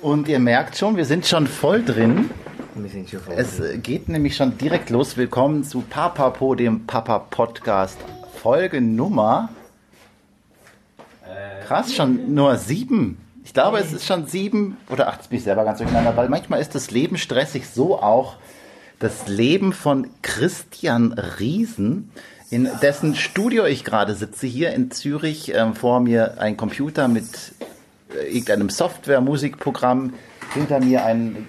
Und ihr merkt schon, wir sind schon voll drin. Wir sind schon voll Es drin. äh, geht nämlich schon direkt los. Willkommen zu Papapo, dem Papa Podcast, Folge Nummer. Krass, schon nur sieben. Ich glaube, es ist schon sieben oder acht. Bin ich selber ganz durcheinander, weil manchmal ist das Leben stressig. So auch das Leben von Christian Riesen, in dessen Studio ich gerade sitze, hier in Zürich. Ähm, vor mir ein Computer mit äh, irgendeinem Software-Musikprogramm. Hinter mir ein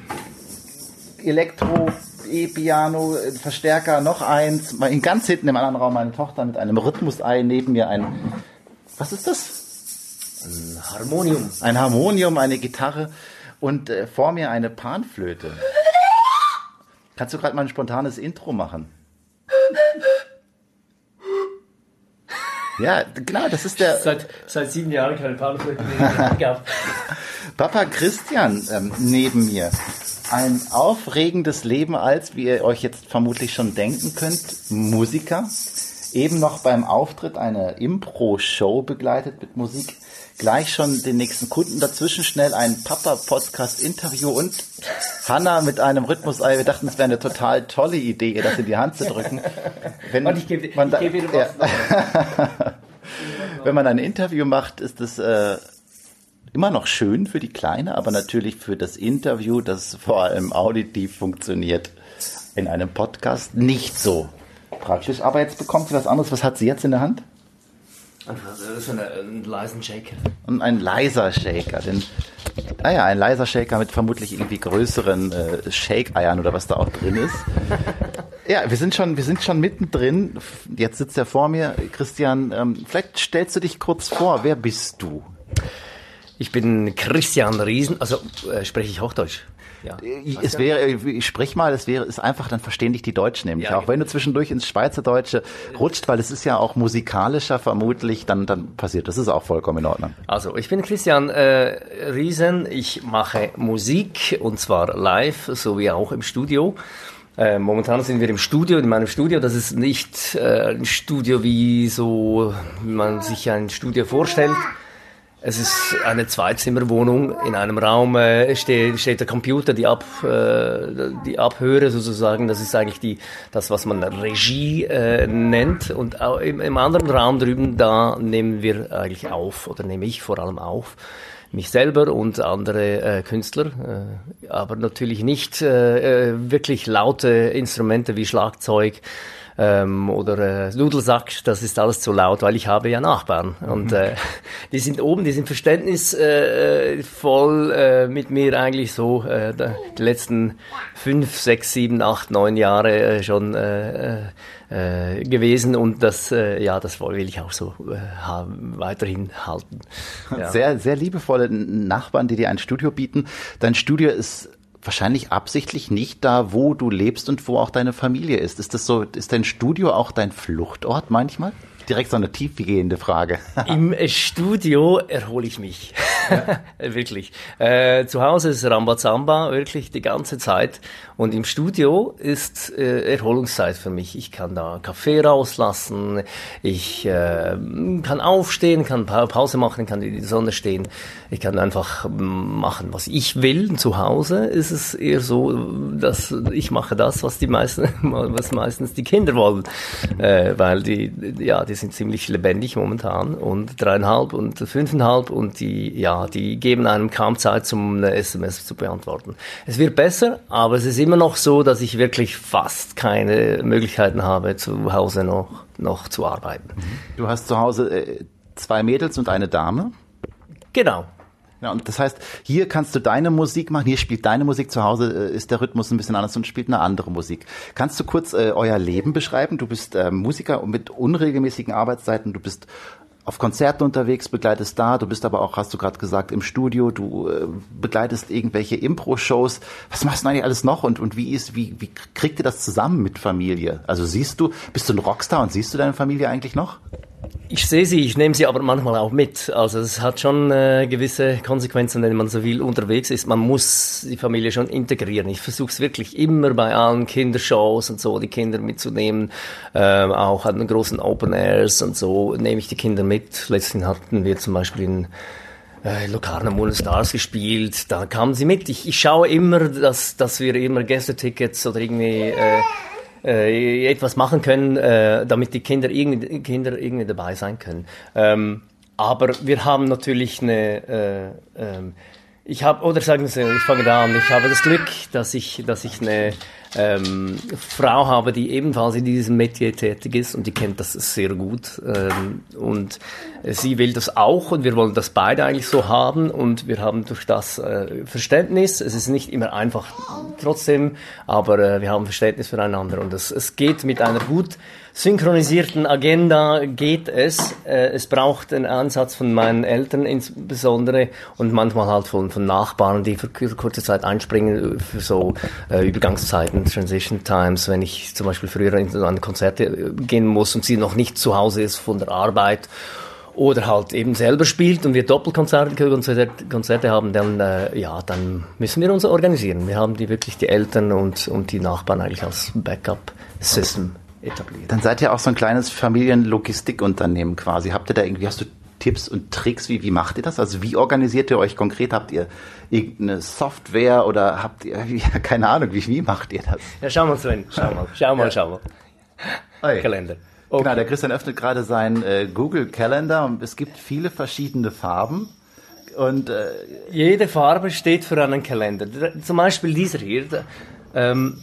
Elektro, E-Piano, äh, Verstärker, noch eins. Ganz hinten im anderen Raum meine Tochter mit einem Rhythmusei, neben mir ein, was ist das? Harmonium. Ein Harmonium, eine Gitarre und äh, vor mir eine Panflöte. Kannst du gerade mal ein spontanes Intro machen? Ja, genau, das ist der Seit, seit sieben Jahren keine Panflöte mehr gehabt. Papa Christian ähm, neben mir. Ein aufregendes Leben als, wie ihr euch jetzt vermutlich schon denken könnt, Musiker. Eben noch beim Auftritt eine Impro-Show begleitet mit Musik. Gleich schon den nächsten Kunden dazwischen schnell ein Papa-Podcast-Interview und Hanna mit einem Rhythmusei. Wir dachten, es wäre eine total tolle Idee, ihr das in die Hand zu drücken. Wenn Und ich gebe ich man da- gebe wieder ja. wenn man ein Interview macht, ist es äh, immer noch schön für die Kleine, aber natürlich für das Interview, das vor allem auditiv funktioniert, in einem Podcast nicht so praktisch. Aber jetzt bekommt sie was anderes. Was hat sie jetzt in der Hand? Das ist eine, ein leisen Shaker. Und ein leiser Shaker. Denn, ah ja, ein leiser Shaker mit vermutlich irgendwie größeren äh, Shake-Eiern oder was da auch drin ist. Ja, wir sind schon, wir sind schon mittendrin. Jetzt sitzt er vor mir. Christian, ähm, vielleicht stellst du dich kurz vor. Wer bist du? Ich bin Christian Riesen, also äh, spreche ich Hochdeutsch. Ja. Es wäre, ich sprich mal, es wäre, ist einfach, dann verstehen dich die Deutschen nämlich Ja, auch. Wenn du zwischendurch ins Schweizerdeutsche rutscht, weil es ist ja auch musikalischer vermutlich, dann, dann passiert. Das ist auch vollkommen in Ordnung. Also, ich bin Christian äh, Riesen. Ich mache Musik und zwar live sowie auch im Studio. Äh, momentan sind wir im Studio, in meinem Studio. Das ist nicht äh, ein Studio, wie so wie man sich ein Studio vorstellt. Es ist eine Zweizimmerwohnung. In einem Raum äh, steht, steht der Computer, die, Ab, äh, die Abhöre sozusagen. Das ist eigentlich die, das, was man Regie äh, nennt. Und im, im anderen Raum drüben, da nehmen wir eigentlich auf, oder nehme ich vor allem auf, mich selber und andere äh, Künstler. Äh, aber natürlich nicht äh, äh, wirklich laute Instrumente wie Schlagzeug ähm, oder äh, Dudelsack, das ist alles zu laut, weil ich habe ja Nachbarn und äh, die sind oben, die sind verständnisvoll äh, voll, äh, mit mir eigentlich so äh, die letzten fünf, sechs, sieben, acht, neun Jahre äh, schon äh, äh, gewesen und das, äh, ja, das will ich auch so äh, haben, weiterhin halten. Ja. Sehr, sehr liebevolle Nachbarn, die dir ein Studio bieten. Dein Studio ist wahrscheinlich absichtlich nicht da, wo du lebst und wo auch deine Familie ist. Ist das so, ist dein Studio auch dein Fluchtort manchmal? Direkt so eine tiefgehende Frage. Im Studio erhole ich mich. wirklich. Äh, zu Hause ist Rambazamba, wirklich die ganze Zeit. Und im Studio ist äh, Erholungszeit für mich. Ich kann da Kaffee rauslassen, ich äh, kann aufstehen, kann Pa- Pause machen, kann in die Sonne stehen. Ich kann einfach machen, was ich will. Zu Hause ist es eher so, dass ich mache das, was die meisten, was meistens die Kinder wollen. Äh, weil die, ja, die sind ziemlich lebendig momentan und dreieinhalb und fünfeinhalb und die, ja, die geben einem kaum Zeit, zum eine SMS zu beantworten. Es wird besser, aber es ist immer noch so, dass ich wirklich fast keine Möglichkeiten habe, zu Hause noch, noch zu arbeiten. Du hast zu Hause äh, zwei Mädels und eine Dame. Genau. Ja, und das heißt, hier kannst du deine Musik machen, hier spielt deine Musik, zu Hause äh, ist der Rhythmus ein bisschen anders und spielt eine andere Musik. Kannst du kurz äh, euer Leben beschreiben? Du bist äh, Musiker mit unregelmäßigen Arbeitszeiten, du bist auf Konzerten unterwegs, begleitest da, du bist aber auch, hast du gerade gesagt, im Studio, du äh, begleitest irgendwelche Impro-Shows. Was machst du eigentlich alles noch und, und wie ist, wie, wie kriegt ihr das zusammen mit Familie? Also siehst du, bist du ein Rockstar und siehst du deine Familie eigentlich noch? Ich sehe sie, ich nehme sie aber manchmal auch mit. Also es hat schon äh, gewisse Konsequenzen, wenn man so viel unterwegs ist. Man muss die Familie schon integrieren. Ich versuche es wirklich immer bei allen Kindershows und so, die Kinder mitzunehmen. Ähm, auch an den großen Open Airs und so nehme ich die Kinder mit. Letztens hatten wir zum Beispiel in äh, Locarno Moon Stars gespielt, da kamen sie mit. Ich, ich schaue immer, dass, dass wir immer Gästetickets oder irgendwie äh, äh, etwas machen können, äh, damit die Kinder irgendwie, Kinder irgendwie dabei sein können. Ähm, aber wir haben natürlich eine, äh, ähm, ich habe, oder sagen Sie, ich fange da an, ich habe das Glück, dass ich, dass ich eine ähm, Frau habe, die ebenfalls in diesem Metier tätig ist und die kennt das sehr gut. Ähm, und sie will das auch und wir wollen das beide eigentlich so haben und wir haben durch das äh, Verständnis. Es ist nicht immer einfach trotzdem, aber äh, wir haben Verständnis füreinander und es, es geht mit einer gut synchronisierten Agenda geht es. Äh, es braucht einen Ansatz von meinen Eltern insbesondere und manchmal halt von, von Nachbarn, die für kurze Zeit einspringen äh, für so äh, Übergangszeiten, Transition Times, wenn ich zum Beispiel früher in, an Konzerte äh, gehen muss und sie noch nicht zu Hause ist von der Arbeit oder halt eben selber spielt und wir Doppelkonzerte Konzerte, Konzerte haben, dann äh, ja, dann müssen wir uns organisieren. Wir haben die wirklich die Eltern und, und die Nachbarn eigentlich als Backup-System etabliert. Dann seid ihr auch so ein kleines Familienlogistikunternehmen quasi. Habt ihr da irgendwie, hast du Tipps und Tricks? Wie, wie macht ihr das? Also wie organisiert ihr euch konkret? Habt ihr irgendeine Software oder habt ihr, ja, keine Ahnung, wie, wie macht ihr das? Ja, schau mal, Sven, schau mal, schau mal, schau mal. Oi. Kalender. Okay. Genau, der Christian öffnet gerade seinen äh, Google Calendar und es gibt viele verschiedene Farben. Und äh, jede Farbe steht für einen Kalender. Zum Beispiel dieser hier. Ähm,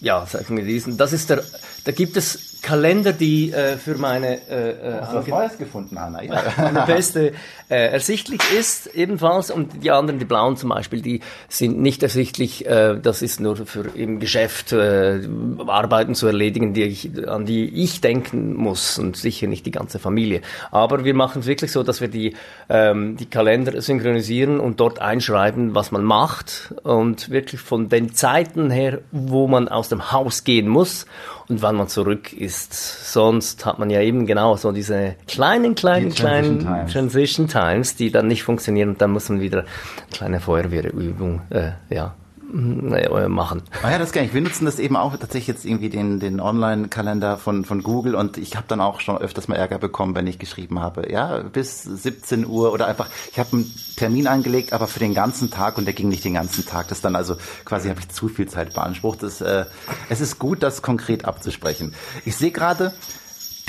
ja, sagen wir diesen. Das ist der da gibt es Kalender, die äh, für meine äh, äh, was Neues gefunden, Anna. Ja. meine beste äh, ersichtlich ist ebenfalls und die anderen, die blauen zum Beispiel, die sind nicht ersichtlich. Äh, das ist nur für im Geschäft äh, Arbeiten zu erledigen, die ich, an die ich denken muss und sicher nicht die ganze Familie. Aber wir machen es wirklich so, dass wir die ähm, die Kalender synchronisieren und dort einschreiben, was man macht und wirklich von den Zeiten her, wo man aus dem Haus gehen muss und wann man zurück ist. Sonst hat man ja eben genau so diese kleinen, kleinen, die kleinen Transition Times. Transition Times, die dann nicht funktionieren und dann muss man wieder eine kleine Feuerwehrübung äh, ja, machen. Ah ja, das kann ich. Wir nutzen das eben auch tatsächlich jetzt irgendwie den, den Online-Kalender von, von Google und ich habe dann auch schon öfters mal Ärger bekommen, wenn ich geschrieben habe, ja, bis 17 Uhr oder einfach, ich habe einen Termin angelegt, aber für den ganzen Tag und der ging nicht den ganzen Tag. Das dann also quasi habe ich zu viel Zeit beansprucht. Das, äh, es ist gut, das konkret abzusprechen. Ich sehe gerade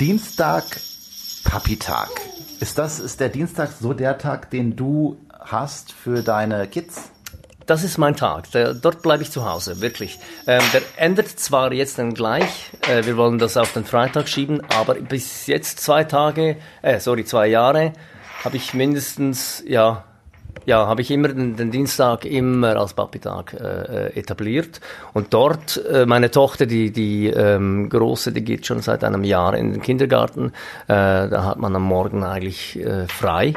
Dienstag Papi-Tag. Ist das, ist der Dienstag so der Tag, den du hast für deine Kids? Das ist mein Tag. Der, dort bleibe ich zu Hause, wirklich. Ähm, der endet zwar jetzt dann gleich, äh, wir wollen das auf den Freitag schieben, aber bis jetzt zwei Tage, äh, sorry, zwei Jahre, habe ich mindestens, ja, ja, habe ich immer den, den, Dienstag immer als Papi-Tag äh, äh, etabliert. Und dort, äh, meine Tochter, die, die ähm, Große, die geht schon seit einem Jahr in den Kindergarten, äh, da hat man am Morgen eigentlich äh, frei.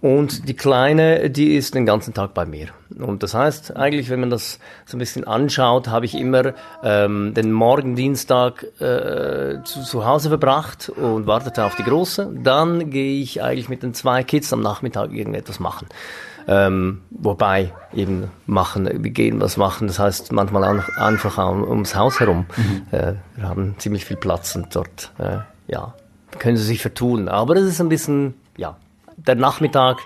Und die Kleine, die ist den ganzen Tag bei mir. Und das heißt, eigentlich, wenn man das so ein bisschen anschaut, habe ich immer ähm, den Morgen Dienstag äh, zu, zu Hause verbracht und wartete auf die Große. Dann gehe ich eigentlich mit den zwei Kids am Nachmittag irgendetwas machen. Ähm, wobei eben machen, wir gehen was machen, das heißt manchmal auch einfach ums Haus herum. Mhm. Äh, wir haben ziemlich viel Platz und dort, äh, ja, können sie sich vertun. Aber es ist ein bisschen, ja, der Nachmittag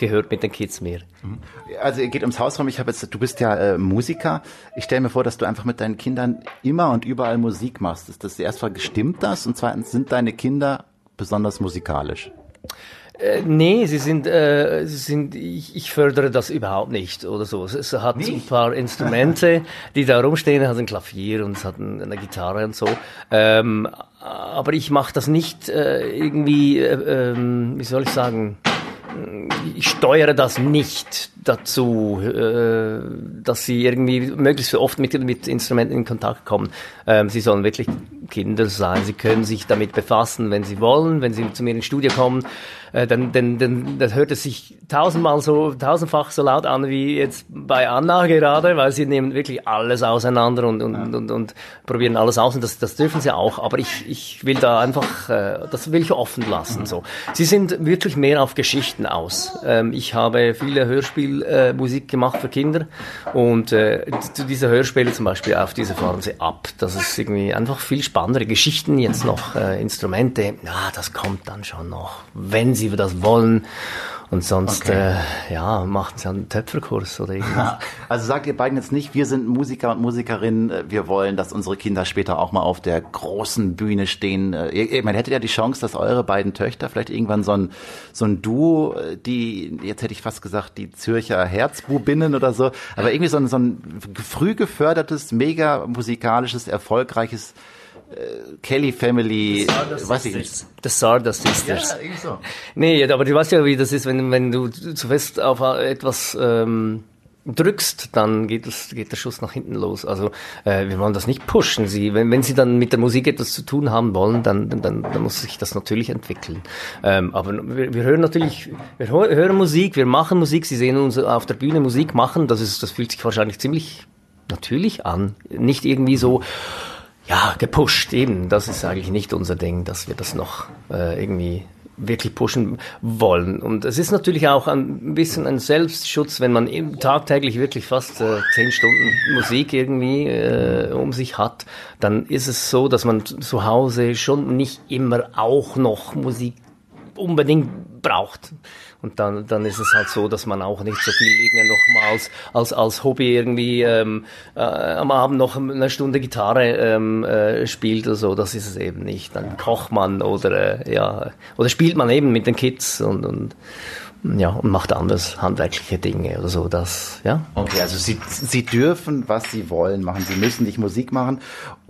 gehört mit den Kids mehr. Mhm. Also ihr geht ums Haus rum. Ich habe jetzt, du bist ja äh, Musiker. Ich stelle mir vor, dass du einfach mit deinen Kindern immer und überall Musik machst. Ist das erstmal gestimmt das und zweitens sind deine Kinder besonders musikalisch? Äh, nee, sie sind, äh, sie sind ich, ich fördere das überhaupt nicht oder so. Es, hat nicht? ein paar Instrumente, die da rumstehen, es hat ein Klavier und es hat eine Gitarre und so. Ähm, aber ich mache das nicht äh, irgendwie, äh, ähm, wie soll ich sagen, ich steuere das nicht dazu, äh, dass sie irgendwie möglichst oft mit, mit Instrumenten in Kontakt kommen. Ähm, sie sollen wirklich Kinder sein. Sie können sich damit befassen, wenn sie wollen. Wenn sie zu mir ins Studio kommen, äh, dann, dann, dann, dann hört es sich tausendmal so, tausendfach so laut an wie jetzt bei Anna gerade, weil sie nehmen wirklich alles auseinander und, und, ja. und, und, und, probieren alles aus. Und das, das dürfen sie auch. Aber ich, ich will da einfach, äh, das will ich offen lassen. So. Sie sind wirklich mehr auf Geschichten aus. Ähm, ich habe viele Hörspielmusik äh, gemacht für Kinder und äh, diese Hörspiele zum Beispiel auf diese fahren sie ab. Das ist irgendwie einfach viel spannendere Geschichten jetzt noch, äh, Instrumente. Ja, das kommt dann schon noch, wenn sie das wollen. Und sonst, okay. äh, ja, macht sie einen Töpferkurs oder irgendwas. Also sagt ihr beiden jetzt nicht, wir sind Musiker und Musikerinnen, äh, wir wollen, dass unsere Kinder später auch mal auf der großen Bühne stehen. Äh, ihr, man hätte ja die Chance, dass eure beiden Töchter vielleicht irgendwann so ein, so ein Duo, äh, die, jetzt hätte ich fast gesagt, die Zürcher Herzbubinnen oder so, aber irgendwie so ein, so ein früh gefördertes, mega musikalisches, erfolgreiches Kelly Family, weiß ich nicht. Das Stardust Sisters. Ja, irgendwie so. Nee, aber du weißt ja, wie das ist, wenn, wenn du zu fest auf etwas ähm, drückst, dann geht, das, geht der Schuss nach hinten los. Also äh, wir wollen das nicht pushen. Sie, wenn, wenn sie dann mit der Musik etwas zu tun haben wollen, dann, dann, dann muss sich das natürlich entwickeln. Ähm, aber wir, wir hören natürlich, wir hören Musik, wir machen Musik. Sie sehen uns auf der Bühne Musik machen. Das ist, das fühlt sich wahrscheinlich ziemlich natürlich an. Nicht irgendwie so ja, gepusht, eben. Das ist eigentlich nicht unser Ding, dass wir das noch äh, irgendwie wirklich pushen wollen. Und es ist natürlich auch ein bisschen ein Selbstschutz, wenn man tagtäglich wirklich fast äh, zehn Stunden Musik irgendwie äh, um sich hat, dann ist es so, dass man zu Hause schon nicht immer auch noch Musik unbedingt braucht. Und dann, dann ist es halt so, dass man auch nicht so viel irgendwie noch als, als, als Hobby irgendwie ähm, äh, am Abend noch eine Stunde Gitarre ähm, äh, spielt oder so. Das ist es eben nicht. Dann kocht man oder äh, ja oder spielt man eben mit den Kids und, und ja, und macht anders handwerkliche Dinge oder so. Das, ja. Okay, also sie, sie dürfen, was sie wollen machen. Sie müssen nicht Musik machen.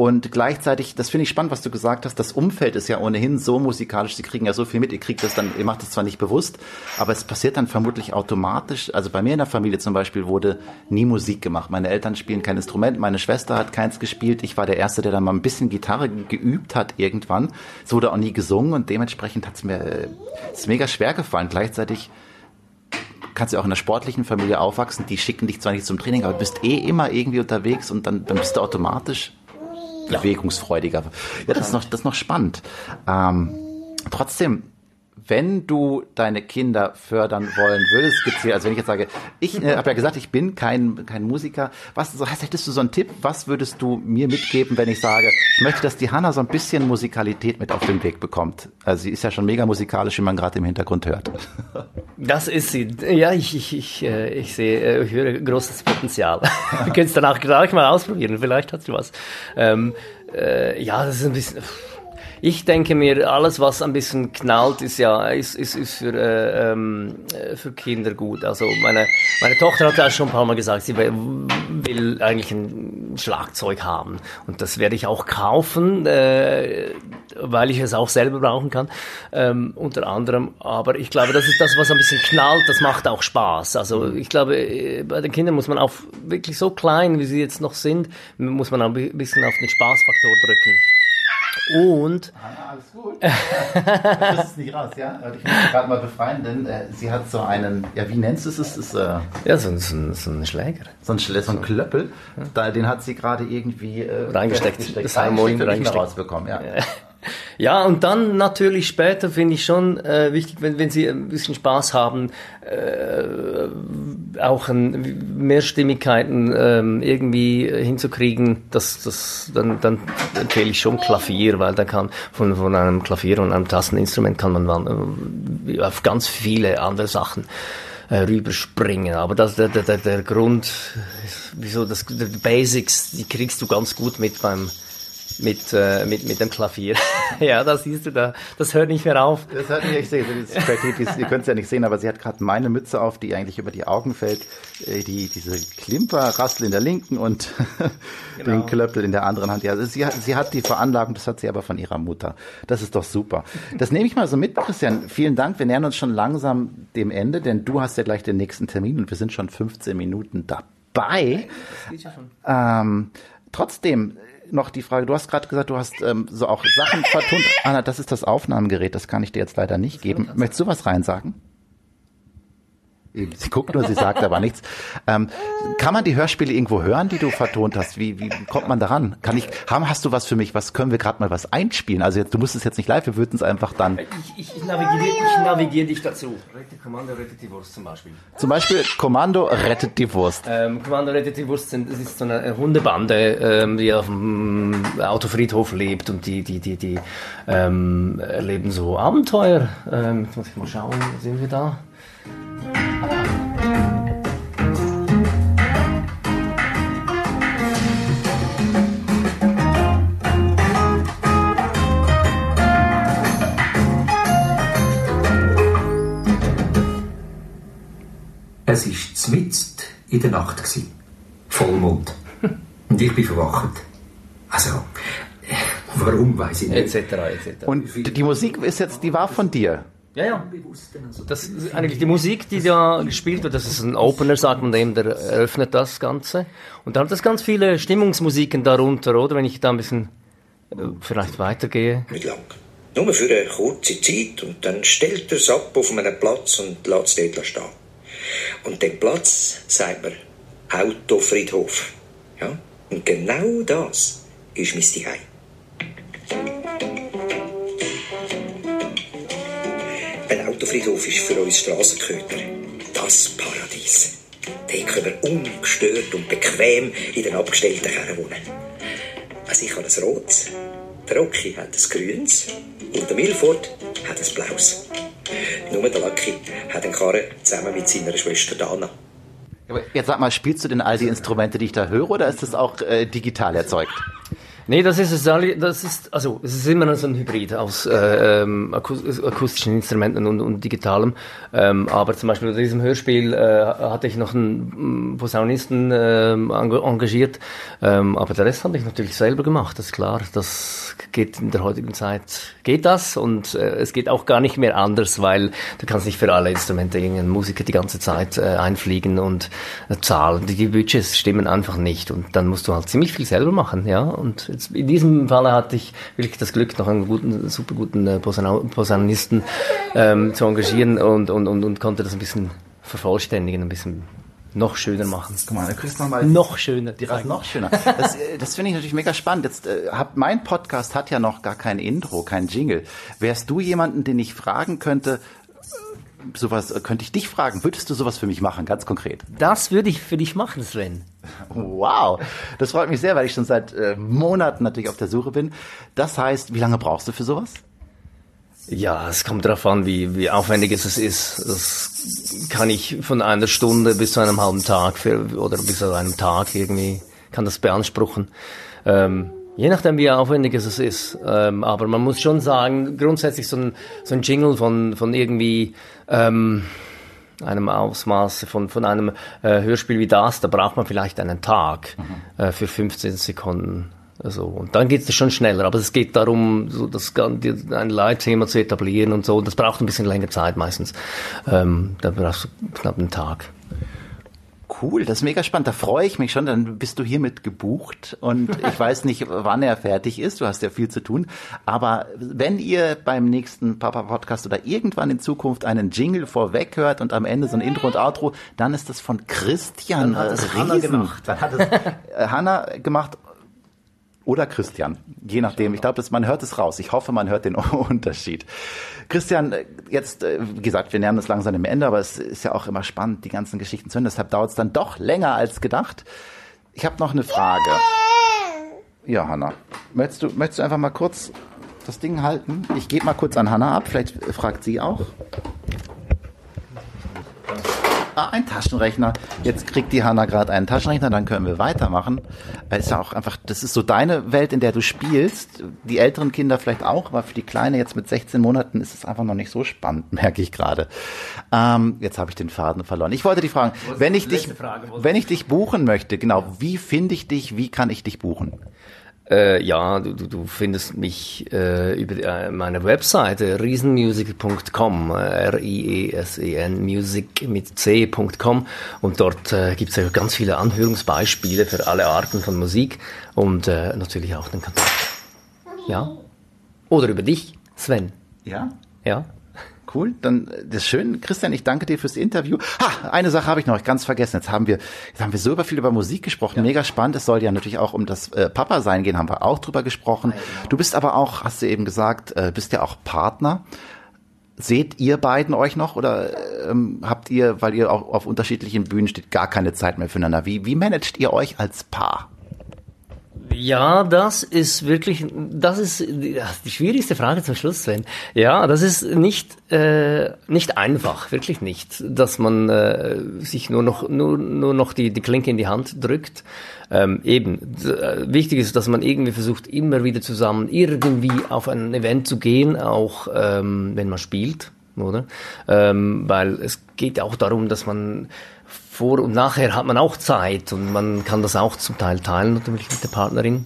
Und gleichzeitig, das finde ich spannend, was du gesagt hast, das Umfeld ist ja ohnehin so musikalisch, sie kriegen ja so viel mit, ihr kriegt das dann, ihr macht das zwar nicht bewusst, aber es passiert dann vermutlich automatisch. Also bei mir in der Familie zum Beispiel wurde nie Musik gemacht. Meine Eltern spielen kein Instrument, meine Schwester hat keins gespielt. Ich war der Erste, der dann mal ein bisschen Gitarre geübt hat irgendwann. Es wurde auch nie gesungen und dementsprechend hat es mir, ist mega schwer gefallen. Gleichzeitig kannst du auch in einer sportlichen Familie aufwachsen, die schicken dich zwar nicht zum Training, aber du bist eh immer irgendwie unterwegs und dann, dann bist du automatisch bewegungsfreudiger. Ja, das ist noch, das ist noch spannend. Ähm, trotzdem, wenn du deine Kinder fördern wollen würdest, gezielt, also wenn ich jetzt sage, ich äh, habe ja gesagt, ich bin kein, kein Musiker, was so, hättest du so einen Tipp, was würdest du mir mitgeben, wenn ich sage, ich möchte, dass die Hanna so ein bisschen Musikalität mit auf den Weg bekommt? Also sie ist ja schon mega musikalisch, wie man gerade im Hintergrund hört. Das ist sie. Ja, ich, ich, ich, äh, ich sehe, äh, ich höre großes Potenzial. Es dann auch gleich mal ausprobieren, vielleicht hat sie was. Ähm, äh, ja, das ist ein bisschen ich denke mir, alles, was ein bisschen knallt, ist ja ist, ist, ist für, äh, ähm, für Kinder gut. Also meine, meine Tochter hat ja schon ein paar Mal gesagt, sie will eigentlich ein Schlagzeug haben. Und das werde ich auch kaufen, äh, weil ich es auch selber brauchen kann, ähm, unter anderem. Aber ich glaube, das ist das, was ein bisschen knallt, das macht auch Spaß. Also ich glaube, äh, bei den Kindern muss man auch wirklich so klein, wie sie jetzt noch sind, muss man ein bisschen auf den Spaßfaktor drücken. Und. Ah, alles gut. das ist nicht raus, ja? Ich muss mich gerade mal befreien, denn äh, sie hat so einen, ja, wie nennst du es? Ist, ist, äh, ja, so, so, ein, so ein Schläger. So ein, so ein Klöppel. Da, den hat sie gerade irgendwie äh, reingesteckt. Das Harmonien reingesteckt. rausbekommen, ja. ja. Ja, und dann natürlich später finde ich schon äh, wichtig, wenn, wenn Sie ein bisschen Spaß haben, äh, auch ein, Mehrstimmigkeiten äh, irgendwie hinzukriegen, das, das, dann, dann empfehle ich schon Klavier, weil da kann von, von einem Klavier und einem Tasteninstrument kann man äh, auf ganz viele andere Sachen äh, rüberspringen. Aber das, der, der, der Grund, wieso das, die Basics, die kriegst du ganz gut mit beim mit, äh, mit, mit dem Klavier. ja, da siehst du, da, das hört nicht mehr auf. Das hört nicht, ich sehe, ihr könnt es ja nicht sehen, aber sie hat gerade meine Mütze auf, die eigentlich über die Augen fällt, äh, die, diese Klimperrassel in der linken und genau. den Klöppel in der anderen Hand. Ja, also sie, sie hat die Veranlagung, das hat sie aber von ihrer Mutter. Das ist doch super. Das nehme ich mal so mit, Christian. Vielen Dank. Wir nähern uns schon langsam dem Ende, denn du hast ja gleich den nächsten Termin und wir sind schon 15 Minuten dabei. Das geht ja schon. Ähm, trotzdem, noch die Frage, du hast gerade gesagt, du hast ähm, so auch Sachen vertont. Anna, das ist das Aufnahmegerät, das kann ich dir jetzt leider nicht geben. Möchtest du was reinsagen? Sie guckt nur, sie sagt aber nichts. Ähm, kann man die Hörspiele irgendwo hören, die du vertont hast? Wie, wie kommt man daran? Kann ich, haben, hast du was für mich? Was können wir gerade mal was einspielen? Also jetzt, du musst es jetzt nicht live, wir würden es einfach dann. Ich, ich, navigiere, ich navigiere dich dazu. Kommando rettet die Wurst zum Beispiel. Zum Beispiel Kommando rettet die Wurst. Ähm, Kommando rettet die Wurst sind, das ist so eine Hundebande, ähm, die auf dem Autofriedhof lebt und die, die, die, die ähm, erleben so Abenteuer. Ähm, jetzt muss ich mal schauen, sind wir da? Es war mitten in der Nacht. Gewesen. Vollmond. Und ich bin verwacht. Also, warum, weiß ich nicht. Etc. etc. Und die Musik ist jetzt, die war von dir. Ja, ja. Das ist eigentlich die Musik, die da gespielt wird, das ist ein Opener, sagt man dem, der eröffnet das Ganze. Und dann hat das ganz viele Stimmungsmusiken darunter, oder? Wenn ich da ein bisschen äh, vielleicht weitergehe. Nicht lang. Nur für eine kurze Zeit und dann stellt er es ab auf einem Platz und lässt es dort stehen. Und dem Platz sagt man Autofriedhof. Ja? Und genau das ist mein Zuhause. Ein Autofriedhof ist für uns Strassenköter das Paradies. Hier können wir ungestört und bequem in den abgestellten Kerren wohnen. Also ich habe ein rotes, der Rocky hat ein grünes und der Milford hat ein blaues. Nur der Lucky hat einen Karren zusammen mit seiner Schwester Dana. Aber jetzt sag mal, spielst du denn all die Instrumente, die ich da höre, oder ist das auch äh, digital erzeugt? Nee, das ist es. Das ist also es ist immer so ein Hybrid aus äh, ähm, akus- akustischen Instrumenten und, und digitalem. Ähm, aber zum Beispiel bei diesem Hörspiel äh, hatte ich noch einen mm, Posaunisten enga- engagiert, ähm, aber der Rest habe ich natürlich selber gemacht. Das ist klar. Das geht in der heutigen Zeit geht das und äh, es geht auch gar nicht mehr anders, weil du kannst nicht für alle Instrumente irgendeinen Musiker die ganze Zeit äh, einfliegen und äh, zahlen. Die Budgets stimmen einfach nicht und dann musst du halt ziemlich viel selber machen, ja. Und jetzt, in diesem Falle hatte ich wirklich das Glück, noch einen guten, super guten äh, Posaunisten ähm, zu engagieren und, und, und, und konnte das ein bisschen vervollständigen, ein bisschen noch schöner machen. Guck mal, da kriegst du noch mal Noch schöner. Die Rast noch schöner. Das, äh, das finde ich natürlich mega spannend. Jetzt äh, hab, mein Podcast hat ja noch gar kein Intro, kein Jingle. Wärst du jemanden, den ich fragen könnte, sowas äh, könnte ich dich fragen, würdest du sowas für mich machen, ganz konkret? Das würde ich für dich machen, Sven. Wow, das freut mich sehr, weil ich schon seit äh, Monaten natürlich auf der Suche bin. Das heißt, wie lange brauchst du für sowas? Ja, es kommt darauf an, wie, wie aufwendig es ist. Das kann ich von einer Stunde bis zu einem halben Tag für, oder bis zu einem Tag irgendwie, kann das beanspruchen. Ähm, je nachdem, wie aufwendig es ist. Ähm, aber man muss schon sagen, grundsätzlich so ein, so ein Jingle von, von irgendwie ähm, einem Ausmaß von, von einem äh, Hörspiel wie das, da braucht man vielleicht einen Tag äh, für 15 Sekunden. Also, und dann geht es schon schneller, aber es geht darum, so das, ein Leitthema zu etablieren und so. Und das braucht ein bisschen länger Zeit meistens. Ähm, da brauchst du knapp einen Tag. Cool, das ist mega spannend. Da freue ich mich schon. Dann bist du hiermit gebucht und ich weiß nicht, wann er fertig ist. Du hast ja viel zu tun. Aber wenn ihr beim nächsten Papa Podcast oder irgendwann in Zukunft einen Jingle vorweg hört und am Ende so ein Intro und Outro, dann ist das von Christian Dann hat es äh, Hanna Riesen. gemacht. Dann hat es Hanna gemacht oder Christian, je nachdem. Ich glaube, man hört es raus. Ich hoffe, man hört den Unterschied. Christian, jetzt, äh, wie gesagt, wir nähern uns langsam dem Ende, aber es ist ja auch immer spannend, die ganzen Geschichten zu hören. Deshalb dauert es dann doch länger als gedacht. Ich habe noch eine Frage. Ja, Hanna, möchtest du, möchtest du einfach mal kurz das Ding halten? Ich gebe mal kurz an Hanna ab, vielleicht fragt sie auch. Ah, ein Taschenrechner. Jetzt kriegt die Hanna gerade einen Taschenrechner, dann können wir weitermachen. Es ja auch einfach, das ist so deine Welt, in der du spielst. Die älteren Kinder vielleicht auch, aber für die Kleine jetzt mit 16 Monaten ist es einfach noch nicht so spannend, merke ich gerade. Ähm, jetzt habe ich den Faden verloren. Ich wollte dich fragen, wenn ich dich, wenn ich dich buchen möchte, genau, wie finde ich dich, wie kann ich dich buchen? Äh, ja, du, du, findest mich äh, über äh, meine Webseite riesenmusic.com, äh, R-I-E-S-E-N, music mit C.com und dort äh, gibt es ja ganz viele Anhörungsbeispiele für alle Arten von Musik und äh, natürlich auch den Kontakt. Ja? Oder über dich, Sven. Ja? Ja? Cool, dann äh, das ist schön. Christian, ich danke dir fürs Interview. Ha, eine Sache habe ich noch ganz vergessen. Jetzt haben wir, jetzt haben wir so über viel über Musik gesprochen. Mega spannend. Es soll ja natürlich auch um das äh, Papa-Sein gehen, haben wir auch drüber gesprochen. Du bist aber auch, hast du eben gesagt, äh, bist ja auch Partner. Seht ihr beiden euch noch oder ähm, habt ihr, weil ihr auch auf unterschiedlichen Bühnen steht, gar keine Zeit mehr füreinander? Wie, wie managt ihr euch als Paar? Ja, das ist wirklich, das ist die, schwierigste Frage zum Schluss, Sven. Ja, das ist nicht äh, nicht einfach, wirklich nicht, dass man äh, sich nur noch nur nur noch die die Klinke in die Hand drückt. Ähm, eben äh, wichtig ist, dass man irgendwie versucht, immer wieder zusammen irgendwie auf ein Event zu gehen, auch ähm, wenn man spielt, oder? Ähm, weil es geht auch darum, dass man vor und nachher hat man auch Zeit und man kann das auch zum Teil teilen natürlich mit der Partnerin.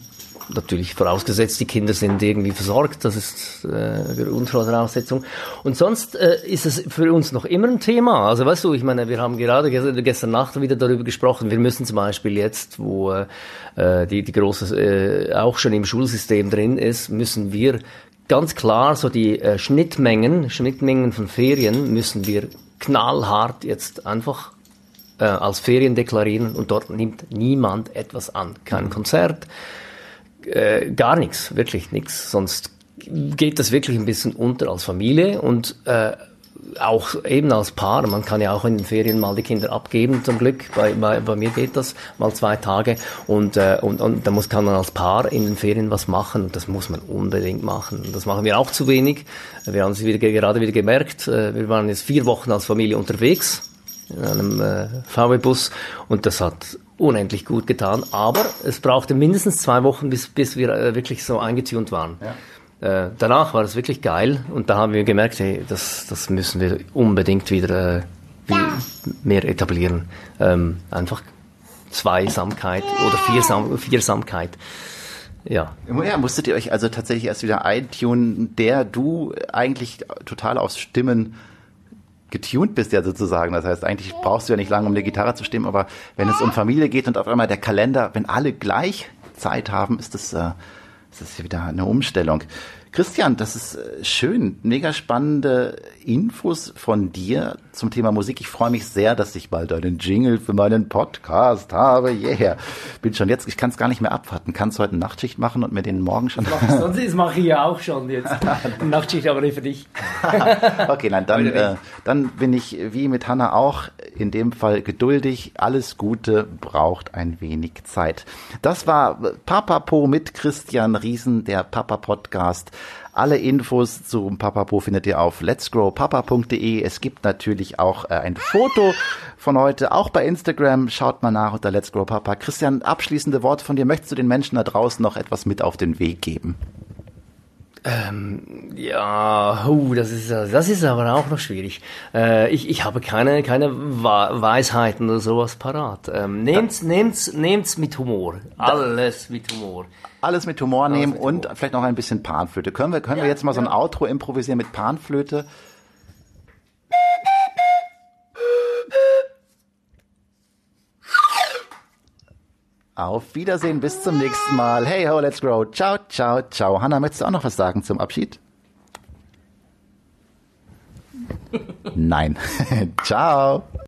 Natürlich vorausgesetzt, die Kinder sind irgendwie versorgt, das ist äh, Grundvoraussetzung. Und sonst äh, ist es für uns noch immer ein Thema. Also weißt du, ich meine, wir haben gerade gestern Nacht wieder darüber gesprochen. Wir müssen zum Beispiel jetzt, wo äh, die, die große äh, auch schon im Schulsystem drin ist, müssen wir ganz klar so die äh, Schnittmengen, Schnittmengen von Ferien müssen wir knallhart jetzt einfach äh, als Ferien deklarieren und dort nimmt niemand etwas an. Kein Konzert, äh, gar nichts, wirklich nichts. Sonst geht das wirklich ein bisschen unter als Familie und äh, auch eben als Paar. Man kann ja auch in den Ferien mal die Kinder abgeben, zum Glück. Bei, bei, bei mir geht das mal zwei Tage. Und, äh, und, und da muss, kann man als Paar in den Ferien was machen. Und das muss man unbedingt machen. Das machen wir auch zu wenig. Wir haben es wieder, gerade wieder gemerkt. Äh, wir waren jetzt vier Wochen als Familie unterwegs in einem äh, VW-Bus und das hat unendlich gut getan. Aber es brauchte mindestens zwei Wochen, bis, bis wir äh, wirklich so eingetunt waren. Ja. Äh, danach war es wirklich geil und da haben wir gemerkt, hey, das, das müssen wir unbedingt wieder äh, mehr etablieren. Ähm, einfach Zweisamkeit oder Viersam Viersamkeit. Ja. Ja, musstet ihr euch also tatsächlich erst wieder eintunen, der du eigentlich total aufs Stimmen getuned bist ja sozusagen. Das heißt, eigentlich brauchst du ja nicht lange, um eine Gitarre zu stimmen, aber wenn es um Familie geht und auf einmal der Kalender, wenn alle gleich Zeit haben, ist das, äh, ist das wieder eine Umstellung. Christian, das ist äh, schön. Mega spannende Infos von dir zum Thema Musik. Ich freue mich sehr, dass ich bald einen Jingle für meinen Podcast habe. Yeah. Bin schon jetzt, ich kann es gar nicht mehr abwarten. Kannst heute Nachtschicht machen und mir den morgen schon. Sonst das mache ich ja auch schon jetzt. Nachtschicht aber nicht für dich. okay, nein, dann, äh, dann bin ich wie mit Hanna auch in dem Fall geduldig. Alles Gute braucht ein wenig Zeit. Das war Papa Po mit Christian Riesen, der Papa Podcast. Alle Infos zum Papapo findet ihr auf letsgrowpapa.de. Es gibt natürlich auch äh, ein Foto von heute, auch bei Instagram. Schaut mal nach unter Let's Grow Papa. Christian, abschließende Worte von dir. Möchtest du den Menschen da draußen noch etwas mit auf den Weg geben? Ähm, ja, uh, das ist das ist aber auch noch schwierig. Äh, ich, ich habe keine keine Weisheiten oder sowas parat. Ähm, nehmt's nehmt's nehmt's mit Humor. Alles mit Humor. Alles mit Humor Alles nehmen mit und Humor. vielleicht noch ein bisschen Panflöte. Können wir können ja, wir jetzt mal so ein Outro improvisieren mit Panflöte? Auf Wiedersehen, bis zum nächsten Mal. Hey ho, let's grow. Ciao, ciao, ciao. Hanna, möchtest du auch noch was sagen zum Abschied? Nein. ciao.